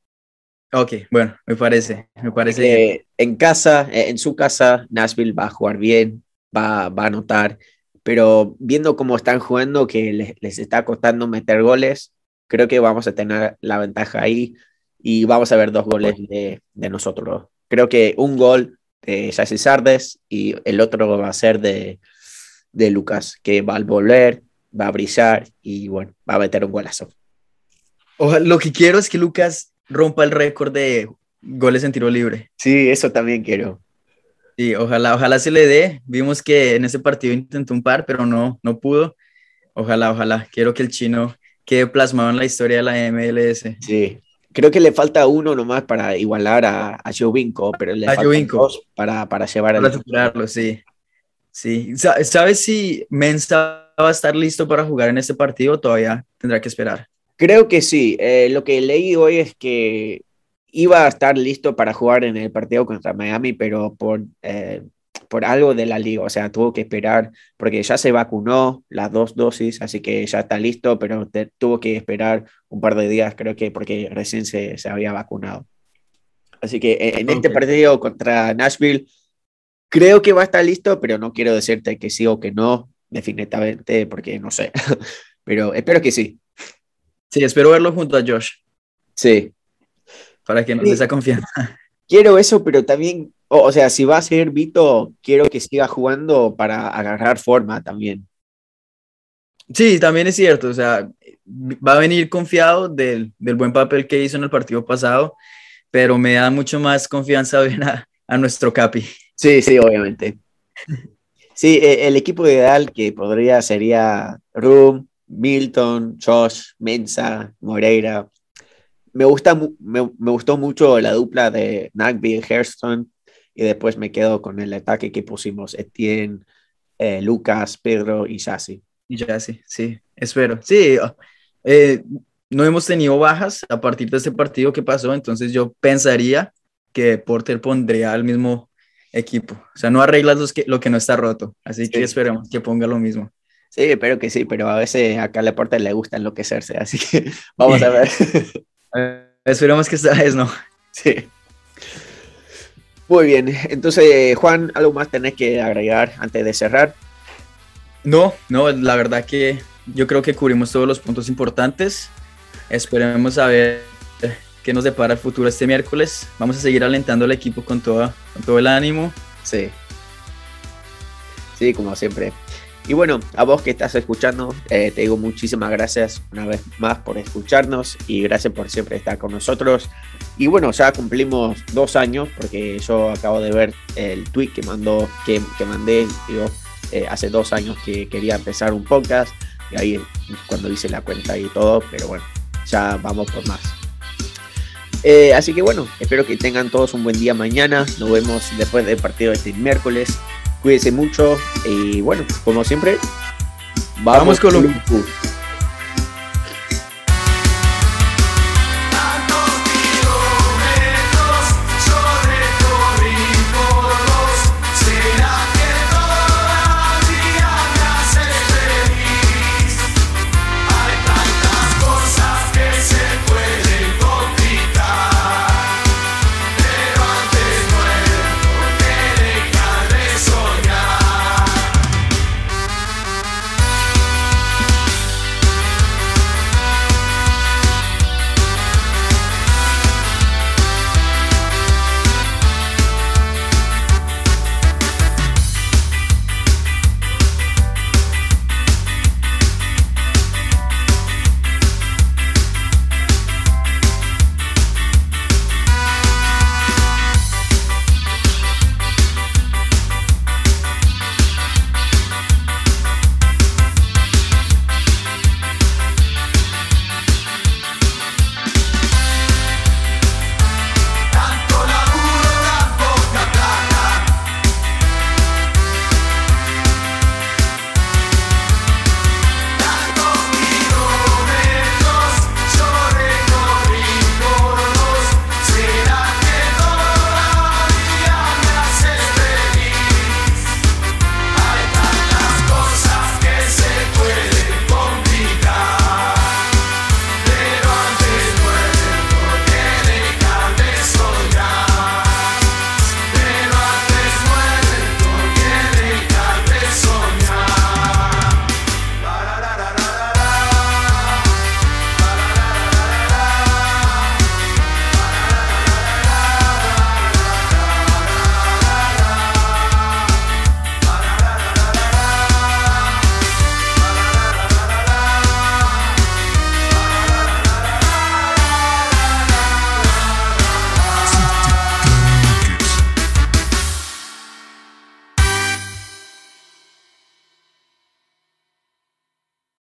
Ok, bueno, me parece. Me parece eh, En casa, eh, en su casa, Nashville va a jugar bien, va, va a anotar. Pero viendo cómo están jugando, que les, les está costando meter goles, creo que vamos a tener la ventaja ahí y vamos a ver dos goles de, de nosotros. Creo que un gol de Jesse Sardes y el otro va a ser de, de Lucas, que va a volver, va a brillar y bueno, va a meter un golazo. Ojalá, lo que quiero es que Lucas rompa el récord de goles en tiro libre. Sí, eso también quiero. Sí, ojalá, ojalá se le dé. Vimos que en ese partido intentó un par, pero no, no pudo. Ojalá, ojalá. Quiero que el chino quede plasmado en la historia de la MLS. Sí, creo que le falta uno nomás para igualar a, a Jovinko, pero le A faltan dos para, para llevar Para al... superarlo, sí. Sí. Sa- ¿Sabes si Mensa va a estar listo para jugar en este partido? o Todavía tendrá que esperar. Creo que sí. Eh, lo que leí hoy es que iba a estar listo para jugar en el partido contra Miami, pero por, eh, por algo de la liga, o sea, tuvo que esperar porque ya se vacunó las dos dosis, así que ya está listo, pero te- tuvo que esperar un par de días, creo que porque recién se, se había vacunado. Así que eh, en este Ok. partido contra Nashville, creo que va a estar listo, pero no quiero decirte que sí o que no, definitivamente, porque no sé, pero espero que sí. Sí, espero verlo junto a Josh Sí, para que nos Sí. dé esa confianza. quiero eso, pero también, o, o sea, si va a ser Vito, quiero que siga jugando para agarrar forma también. Sí, también es cierto. O sea, va a venir confiado del, del buen papel que hizo en el partido pasado, pero me da mucho más confianza ver a, a nuestro Capi. Sí, sí, obviamente. Sí, eh, el equipo ideal que podría sería Room, Milton, Josh, Mensa, Moreira. Me, gusta, me, me gustó mucho la dupla de Nagby y Hairston y después me quedo con el ataque que pusimos Etienne, eh, Lucas, Pedro y Sassi. Y ya sí, espero. Sí, eh, no hemos tenido bajas a partir de este partido que pasó, entonces yo pensaría que Porter pondría al mismo equipo. O sea, no arreglas los que, lo que no está roto, así que Sí. esperemos que ponga lo mismo. Sí, espero que sí, pero a veces acá a Laporta le gusta enloquecerse, así que vamos a ver. Eh, esperemos que esta vez no. Sí. Muy bien, entonces Juan, ¿algo más tenés que agregar antes de cerrar? No, no, la verdad que yo creo que cubrimos todos los puntos importantes. Esperemos a ver qué nos depara el futuro este miércoles. Vamos a seguir alentando al equipo con, toda, con todo el ánimo. Sí. Sí, como siempre. Y bueno, a vos que estás escuchando, eh, te digo muchísimas gracias una vez más por escucharnos y gracias por siempre estar con nosotros. Y bueno, ya cumplimos dos años porque yo acabo de ver el tweet que mandó, que, que mandé, digo, eh, hace dos años que quería empezar un podcast y ahí cuando hice la cuenta y todo, pero bueno, ya vamos por más. Eh, así que bueno, espero que tengan todos un buen día mañana. Nos vemos después del partido de este miércoles. Cuídense mucho y bueno, como siempre, Vamos, Columbus. Columbus.